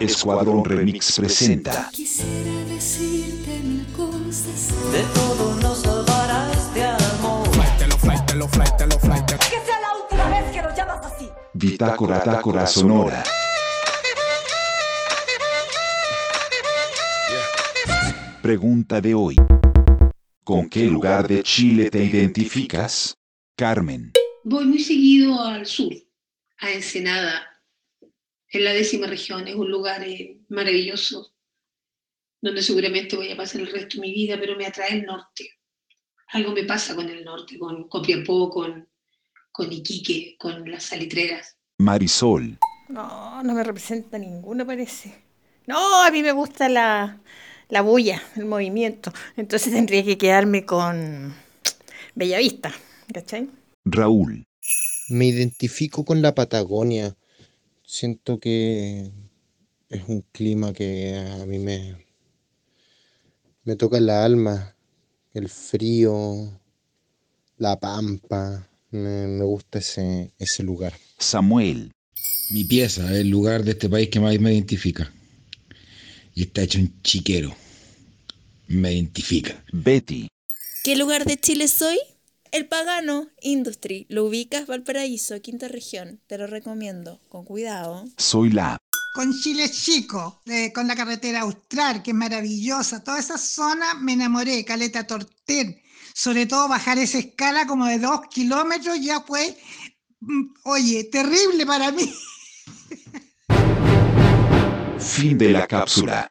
Escuadrón Remix presenta. Quisiera decirte mil cosas. De todo nos salvarás de amor. Que sea la última vez que lo llamas así. Bitácora Tácora Sonora. Pregunta de hoy. ¿Con qué lugar de Chile te identificas? Carmen. Voy muy seguido al sur, a Ensenada, en la décima región. Es un lugar eh, maravilloso, donde seguramente voy a pasar el resto de mi vida, pero me atrae el norte. Algo me pasa con el norte, con Copiapó, con, con Iquique, con las salitreras. Marisol. No, no me representa ninguno, parece. No, a mí me gusta la, la bulla, el movimiento. Entonces tendría que quedarme con Bellavista, ¿cachai? Raúl. Me identifico con la Patagonia. Siento que es un clima que a mí me, me toca el alma. El frío, la pampa. Me, me gusta ese, ese lugar. Samuel. Mi pieza es el lugar de este país que más me identifica. Y está hecho un chiquero. Me identifica. Betty. ¿Qué lugar de Chile soy? El Pagano Industry. Lo ubicas Valparaíso, quinta región. Te lo recomiendo. Con cuidado. Soy la. con Chile Chico, eh, con la carretera austral, que es maravillosa. Toda esa zona me enamoré, Caleta Tortel. Sobre todo bajar esa escala como de dos kilómetros ya fue, mm, oye, terrible para mí. Fin de la cápsula.